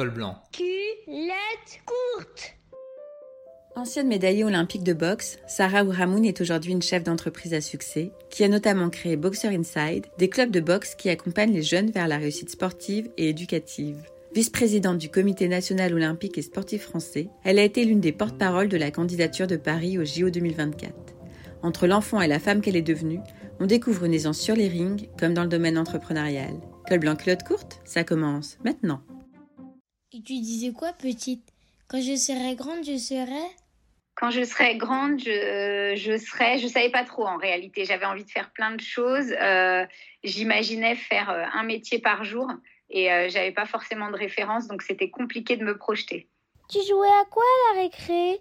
col blanc. Culotte courte. Ancienne médaillée olympique de boxe, Sarah Ouramoun est aujourd'hui une chef d'entreprise à succès qui a notamment créé Boxer Inside, des clubs de boxe qui accompagnent les jeunes vers la réussite sportive et éducative. Vice-présidente du Comité national olympique et sportif français, elle a été l'une des porte-paroles de la candidature de Paris au JO 2024. Entre l'enfant et la femme qu'elle est devenue, on découvre une aisance sur les rings comme dans le domaine entrepreneurial. Col blanc culotte courte, ça commence maintenant. Et tu disais quoi, petite? Quand je serai grande, je serai? Quand je serai grande, je, je serai, je savais pas trop en réalité. J'avais envie de faire plein de choses. Euh, J'imaginais faire euh, un métier par jour et euh, j'avais pas forcément de référence, donc c'était compliqué de me projeter. Tu jouais à quoi à la récré?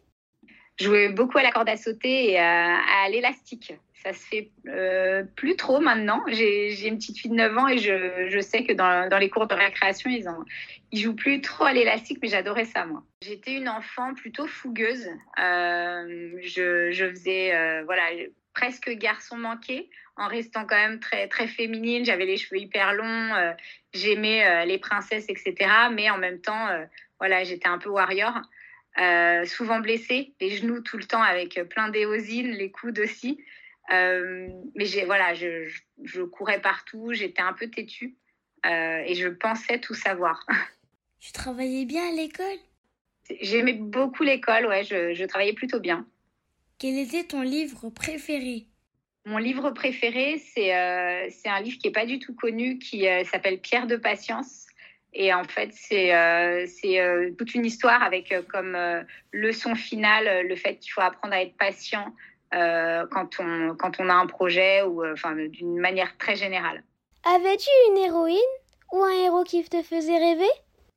Jouais beaucoup à la corde à sauter et à, l'élastique. Ça se fait euh, plus trop maintenant. J'ai une petite fille de 9 ans et je, sais que dans, les cours de récréation, ils, ont, ils jouent plus trop à l'élastique, mais j'adorais ça, moi. J'étais une enfant plutôt fougueuse. Euh, je, faisais euh, voilà, presque garçon manqué en restant quand même très, très féminine. J'avais les cheveux hyper longs, j'aimais les princesses, etc. Mais en même temps, voilà, j'étais un peu warrior. Souvent blessée, les genoux tout le temps avec plein d'éosines, les coudes aussi. Euh, mais j'ai voilà, je, je, je, courais partout, j'étais un peu têtue euh, et je pensais tout savoir. Tu travaillais bien à l'école? J'aimais beaucoup l'école, ouais, je, je, travaillais plutôt bien. Quel était ton livre préféré? Mon livre préféré, c'est euh, un livre qui n'est pas du tout connu, qui euh, s'appelle Pierre de patience. Et en fait, c'est euh, euh, toute une histoire avec comme leçon finale le fait qu'il faut apprendre à être patient, euh, quand, on, quand on a un projet ou euh, enfin d'une manière très générale. Avais-tu une héroïne ou un héros qui te faisait rêver?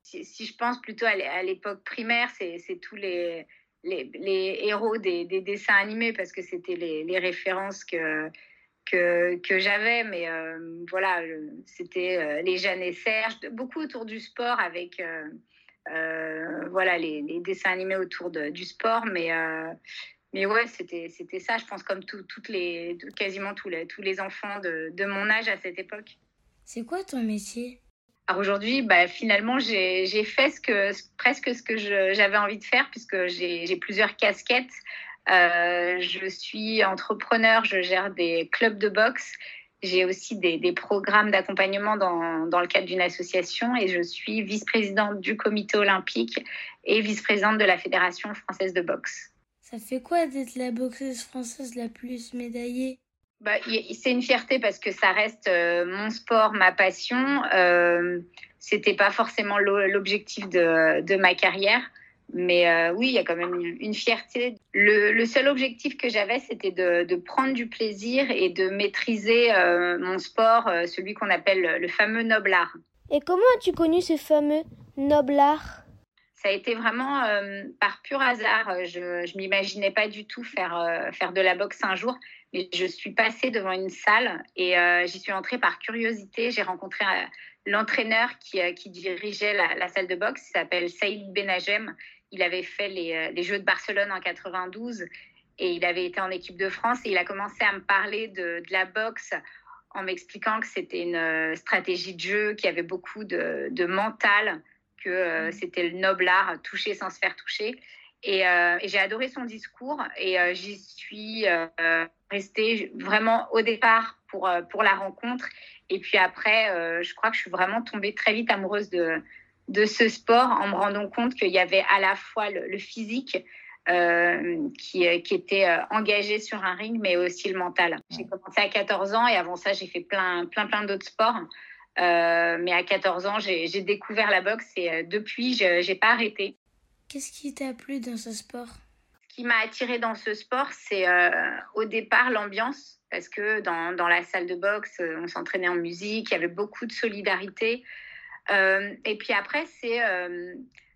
Si, si, je pense plutôt à l'époque primaire, c'est tous les, les, les, héros des, des, dessins animés parce que c'était les, les, références que, que, que j'avais. Mais euh, voilà, c'était euh, les Jeanne et Serge, beaucoup autour du sport avec euh, voilà, les, dessins animés autour de, du sport. Mais mais ouais, c'était c'était ça, je pense, comme tout, toutes les, quasiment tous les, tous les enfants de, de mon âge à cette époque. C'est quoi ton métier? Alors aujourd'hui, bah, finalement, j'ai fait ce que, presque ce que j'avais envie de faire, puisque j'ai plusieurs casquettes. Euh, je suis entrepreneur, je gère des clubs de boxe. J'ai aussi des, des programmes d'accompagnement dans, dans le cadre d'une association et je suis vice-présidente du comité olympique et vice-présidente de la Fédération française de boxe. Ça fait quoi d'être la boxeuse française la plus médaillée? Bah, C'est une fierté parce que ça reste euh, mon sport, ma passion. Euh, C'était pas forcément l'objectif de, de, ma carrière. Mais euh, oui, il y a quand même une, une fierté. Le, le, seul objectif que j'avais, c'était de, de, prendre du plaisir et de maîtriser euh, mon sport, euh, celui qu'on appelle le fameux noble art. Et comment as-tu connu ce fameux noble art? Ça a été vraiment par pur hasard. Je ne m'imaginais pas du tout faire, faire de la boxe un jour, mais je suis passée devant une salle et j'y suis entrée par curiosité. J'ai rencontré l'entraîneur qui, qui, dirigeait la, la, salle de boxe, il s'appelle Saïd Benagem. Il avait fait les, les, Jeux de Barcelone en 92 et il avait été en équipe de France et il a commencé à me parler de, de la boxe en m'expliquant que c'était une stratégie de jeu, qu'il y avait beaucoup de, de mental que euh, c'était le noble art, toucher sans se faire toucher. Et, euh, et j'ai adoré son discours et euh, j'y suis euh, restée vraiment au départ pour, euh, pour la rencontre. Et puis après, euh, je crois que je suis vraiment tombée très vite amoureuse de, de ce sport en me rendant compte qu'il y avait à la fois le, le physique qui, qui, était engagé sur un ring, mais aussi le mental. J'ai commencé à 14 ans et avant ça, j'ai fait plein, plein, plein d'autres sports. Euh, mais à 14 ans, j'ai découvert la boxe et euh, depuis, je n'ai pas arrêté. Qu'est-ce qui t'a plu dans ce sport? Ce qui m'a attiré dans ce sport, c'est euh, au départ l'ambiance, parce que dans, dans, la salle de boxe, euh, on s'entraînait en musique, il y avait beaucoup de solidarité. Euh, et puis après, c'est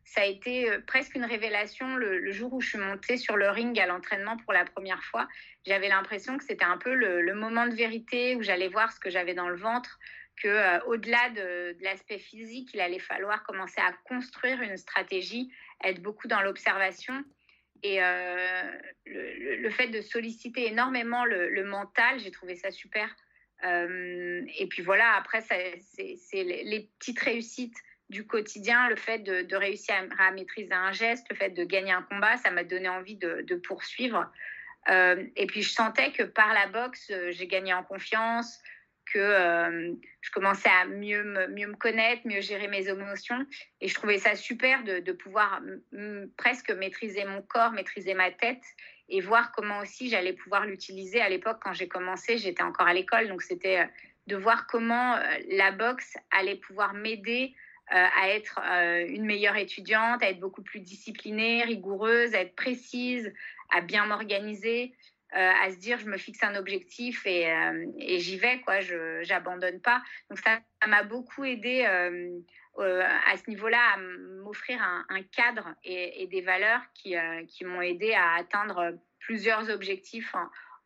ça a été presque une révélation le, jour où je suis montée sur le ring à l'entraînement pour la première fois. J'avais l'impression que c'était un peu le, moment de vérité où j'allais voir ce que j'avais dans le ventre, que euh, au-delà de, l'aspect physique, il allait falloir commencer à construire une stratégie, être beaucoup dans l'observation. Et euh, le, fait de solliciter énormément le mental, j'ai trouvé ça super. Euh, et puis voilà, après, c'est les, petites réussites du quotidien, le fait de, réussir à, maîtriser un geste, le fait de gagner un combat, ça m'a donné envie de, poursuivre. Euh, et puis je sentais que par la boxe, euh, j'ai gagné en confiance, que je commençais à mieux me, mieux me connaître, mieux gérer mes émotions. Et je trouvais ça super de, pouvoir presque maîtriser mon corps, maîtriser ma tête et voir comment aussi j'allais pouvoir l'utiliser. À l'époque, quand j'ai commencé, j'étais encore à l'école, donc c'était de voir comment la boxe allait pouvoir m'aider euh, à être euh, une meilleure étudiante, à être beaucoup plus disciplinée, rigoureuse, à être précise, à bien m'organiser, euh, à se dire je me fixe un objectif et, j'y vais, quoi, je n'abandonne pas. Donc ça m'a beaucoup aidé à ce niveau-là à m'offrir un, cadre et, des valeurs qui, qui m'ont aidé à atteindre plusieurs objectifs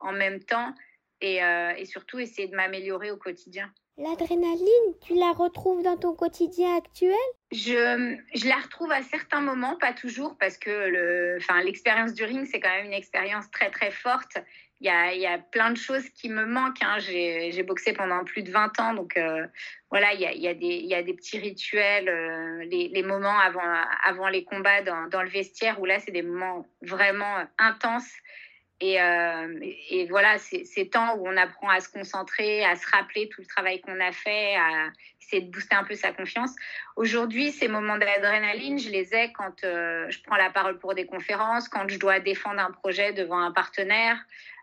en, même temps et surtout essayer de m'améliorer au quotidien. L'adrénaline, tu la retrouves dans ton quotidien actuel? Je, je, la retrouve à certains moments, pas toujours, parce que l'expérience du ring, c'est quand même une expérience très très forte. Il y a, y a plein de choses qui me manquent. Hein. J'ai, boxé pendant plus de 20 ans, donc euh, voilà, il y, a, y a y a des petits rituels, euh, les, les, moments avant, avant les combats dans, dans, le vestiaire, où là, c'est des moments vraiment intenses euh, et, voilà, ces temps où on apprend à se concentrer, à se rappeler tout le travail qu'on a fait, à essayer de booster un peu sa confiance. Aujourd'hui, ces moments d'adrénaline, je les ai quand euh, je prends la parole pour des conférences, quand je dois défendre un projet devant un partenaire.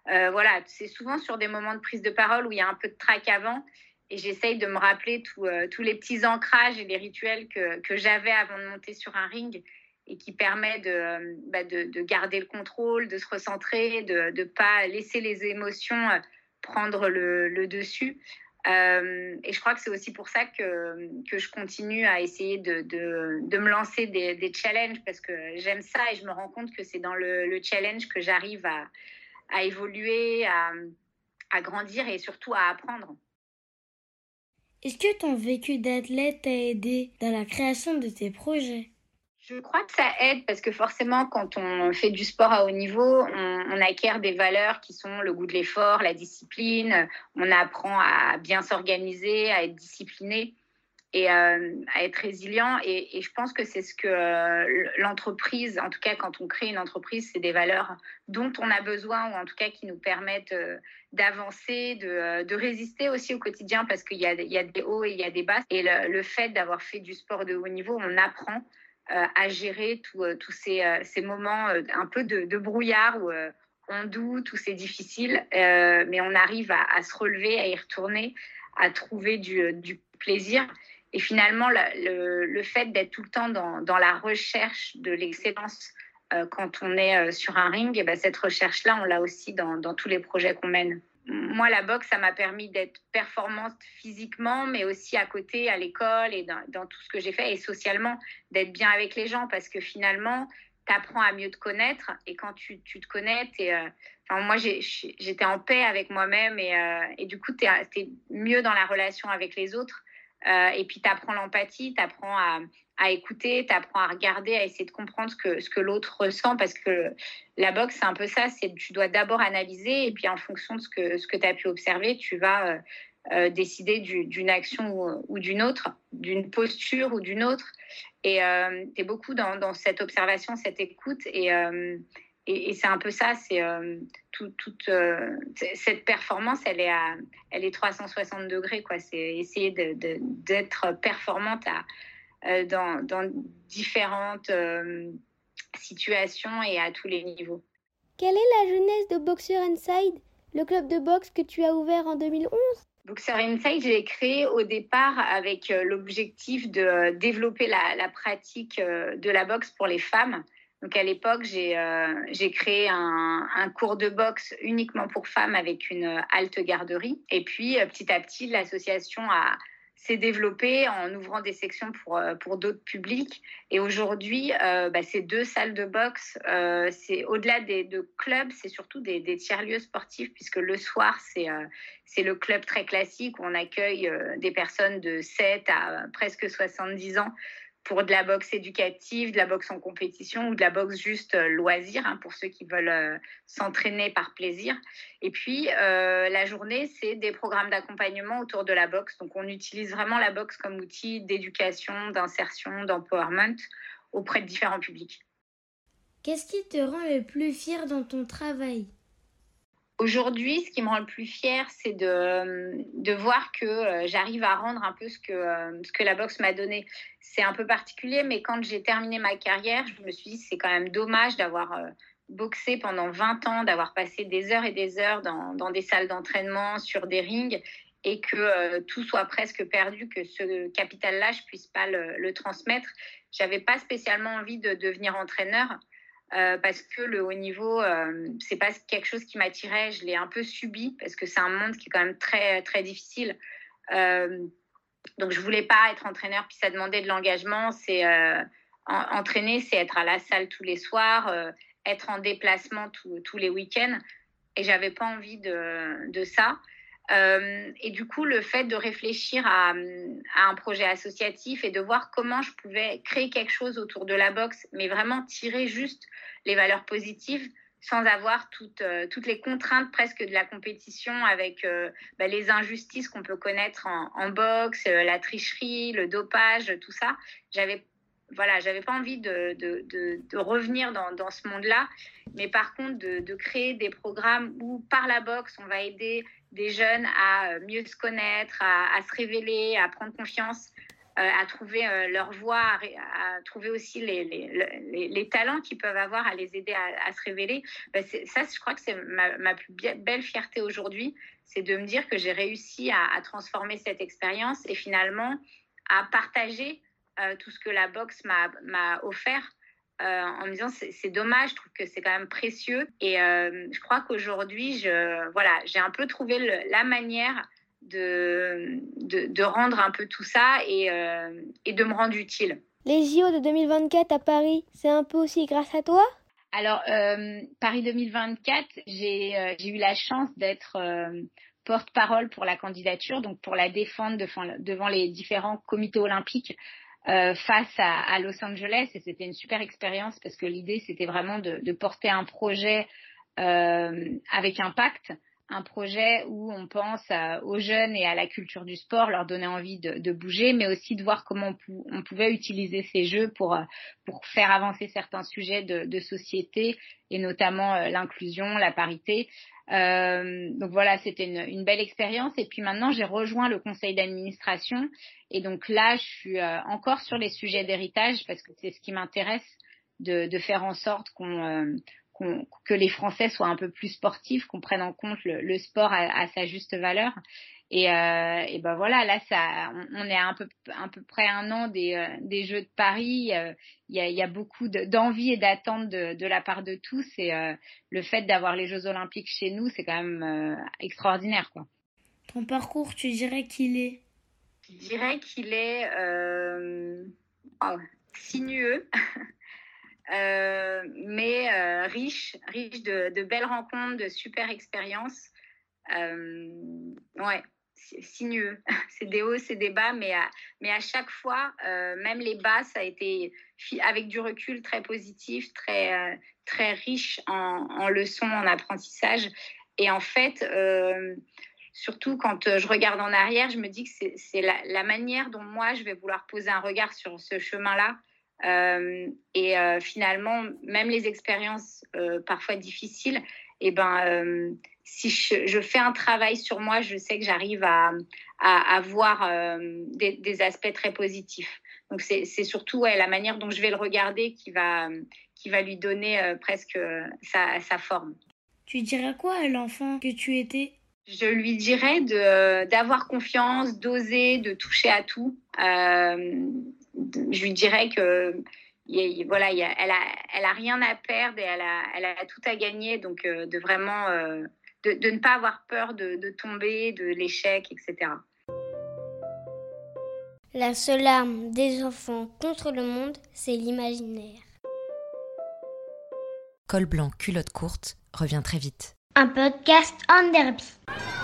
Euh, voilà, c'est souvent sur des moments de prise de parole où il y a un peu de trac avant. Et j'essaye de me rappeler tous les petits ancrages et les rituels que j'avais avant de monter sur un ring et qui permet de, bah, de, de, garder le contrôle, de se recentrer, de ne pas laisser les émotions euh, prendre le, le dessus. Euh, et je crois que c'est aussi pour ça que, que je continue à essayer de, de, de me lancer des, des, challenges parce que j'aime ça et je me rends compte que c'est dans le, le, challenge que j'arrive à, à évoluer, à, à grandir et surtout à apprendre. Est-ce que ton vécu d'athlète t'a aidé dans la création de tes projets? Je crois que ça aide parce que forcément, quand on fait du sport à haut niveau, on, acquiert des valeurs qui sont le goût de l'effort, la discipline. On apprend à bien s'organiser, à être discipliné et euh, à être résilient. Et, je pense que c'est ce que euh, l'entreprise, en tout cas quand on crée une entreprise, c'est des valeurs dont on a besoin ou en tout cas qui nous permettent euh, d'avancer, de, résister aussi au quotidien parce qu'il y, a des hauts et il y a des bas. Et le fait d'avoir fait du sport de haut niveau, on apprend à gérer euh, tous ces, euh, ces, moments un peu de, brouillard où on doute, où c'est difficile, mais on arrive à, se relever, à y retourner, à trouver du, plaisir. Et finalement, le, fait d'être tout le temps dans, la recherche de l'excellence quand on est sur un ring, eh ben cette recherche-là, on l'a aussi dans tous les projets qu'on mène moi, la boxe, ça m'a permis d'être performante physiquement, mais aussi à côté, à l'école et dans, tout ce que j'ai fait, et socialement, d'être bien avec les gens, parce que finalement, tu apprends à mieux te connaître, et quand tu, tu te connais, euh, moi, j'étais en paix avec moi-même, et, euh, et, du coup, tu es, mieux dans la relation avec les autres, euh, et puis tu apprends l'empathie, tu apprends à, à écouter, tu apprends à regarder, à essayer de comprendre ce que, ce que l'autre ressent, parce que la boxe, c'est un peu ça, c'est tu dois d'abord analyser, et puis en fonction de ce que, ce que tu as pu observer, tu vas euh, euh, décider d'une action ou, d'une autre, d'une posture ou d'une autre. Et euh, tu es beaucoup dans, cette observation, cette écoute, et, et, c'est un peu ça, c'est toute cette performance, elle est, à, elle est 360 degrés, quoi. C'est essayer d'être performante à euh, dans, dans, différentes euh, situations et à tous les niveaux. Quelle est la jeunesse de Boxer Inside, le club de boxe que tu as ouvert en 2011 Boxer Inside, je l'ai créé au départ avec euh, l'objectif de développer la, la, pratique de la boxe pour les femmes. Donc à l'époque, j'ai euh, créé un, un, cours de boxe uniquement pour femmes avec une halte garderie. Et puis petit à petit, l'association a, s'est développé en ouvrant des sections pour, euh, pour d'autres publics. Et aujourd'hui, euh, bah, c'est deux salles de boxe. Euh, c'est au-delà des de clubs, c'est surtout des, des tiers-lieux sportifs, puisque le soir, c'est c'est le club très classique où on accueille des personnes de 7 à presque 70 ans pour de la boxe éducative, de la boxe en compétition ou de la boxe juste euh, loisir, hein, pour ceux qui veulent euh, s'entraîner par plaisir. Et puis, euh, la journée, c'est des programmes d'accompagnement autour de la boxe. Donc, on utilise vraiment la boxe comme outil d'éducation, d'insertion, d'empowerment auprès de différents publics. Qu'est-ce qui te rend le plus fier dans ton travail? Aujourd'hui, ce qui me rend le plus fière, c'est de, de, voir que euh, j'arrive à rendre un peu ce que, euh, ce que la boxe m'a donné. C'est un peu particulier, mais quand j'ai terminé ma carrière, je me suis dit c'est quand même dommage d'avoir euh, boxé pendant 20 ans, d'avoir passé des heures et des heures dans, dans des salles d'entraînement, sur des rings, et que tout soit presque perdu, que ce capital-là, je puisse pas le, le transmettre. J'avais pas spécialement envie de devenir entraîneur. Euh, parce que le haut niveau, euh, c'est pas quelque chose qui m'attirait. Je l'ai un peu subi parce que c'est un monde qui est quand même très très difficile. Euh, donc je voulais pas être entraîneur, puis ça demandait de l'engagement. C'est entraîner, c'est être à la salle tous les soirs, être en déplacement tous les week-ends, et j'avais pas envie de, de ça. Euh, et du coup, le fait de réfléchir à, un projet associatif et de voir comment je pouvais créer quelque chose autour de la boxe, mais vraiment tirer juste les valeurs positives sans avoir toutes, euh, les contraintes presque de la compétition avec euh, bah, les injustices qu'on peut connaître en, boxe, la tricherie, le dopage, tout ça. J'avais voilà, j'avais pas envie de, revenir dans ce monde-là, mais par contre de, créer des programmes où par la boxe on va aider des jeunes à euh, mieux se connaître, à, se révéler, à prendre confiance, euh, à trouver euh, leur voie, à, trouver aussi les, talents qu'ils peuvent avoir, à les aider à, se révéler. Ben, ça, je crois que c'est ma, plus belle fierté aujourd'hui, c'est de me dire que j'ai réussi à, transformer cette expérience et finalement à partager tout ce que la boxe m'a offert euh, en me disant c'est dommage, je trouve que c'est quand même précieux. Et euh, je crois qu'aujourd'hui, je, voilà, j'ai un peu trouvé la manière de, de, rendre un peu tout ça et, euh, et de me rendre utile. Les JO de 2024 à Paris, c'est un peu aussi grâce à toi? Alors, Paris 2024, j'ai eu la chance d'être porte-parole pour la candidature, donc pour la défendre devant les différents comités olympiques euh, face à, Los Angeles et c'était une super expérience parce que l'idée c'était vraiment de, de, porter un projet euh, avec impact, un projet où on pense aux jeunes et à la culture du sport, leur donner envie de, de bouger, mais aussi de voir comment on, pouvait utiliser ces jeux pour pour faire avancer certains sujets de, de société et notamment euh, l'inclusion, la parité. Euh, donc voilà, c'était une, une, belle expérience. Et puis maintenant, j'ai rejoint le conseil d'administration. Et donc là, je suis euh, encore sur les sujets d'héritage parce que c'est ce qui m'intéresse de, de, faire en sorte qu'on euh, que les Français soient un peu plus sportifs, qu'on prenne en compte le, le sport à, à, sa juste valeur. Et, euh, et, ben voilà, là, ça, on, est à un peu, près un an des, euh, des Jeux de Paris. Il y, a, y, a, beaucoup d'envie et d'attente de, de, la part de tous. Et euh, le fait d'avoir les Jeux Olympiques chez nous, c'est quand même euh, extraordinaire, quoi. Ton parcours, tu dirais qu'il est? Je dirais qu'il est oh, sinueux. mais riche, riche de, belles rencontres, de super expériences. Euh, ouais, sinueux. c'est des hauts, c'est des bas, mais à, mais à chaque fois, euh, même les bas, ça a été avec du recul très positif, très, euh, très riche en, leçons, en apprentissage. Et en fait, euh, surtout quand je regarde en arrière, je me dis que c'est la, manière dont moi, je vais vouloir poser un regard sur ce chemin-là. Et finalement, même les expériences parfois difficiles, eh ben, si je, fais un travail sur moi, je sais que j'arrive à, à, voir euh, des, aspects très positifs. Donc c'est surtout la manière dont je vais le regarder qui va, qui va lui donner euh, presque euh, sa, sa, forme. Tu dirais quoi à l'enfant que tu étais? Je lui dirais d'avoir confiance, d'oser, de toucher à tout. je lui dirais que voilà, elle, a, elle a rien à perdre et elle a, elle a tout à gagner. Donc de vraiment de, ne pas avoir peur de, de tomber, de l'échec, etc. La seule arme des enfants contre le monde, c'est l'imaginaire. Col blanc, culotte courte revient très vite. Un podcast en derby.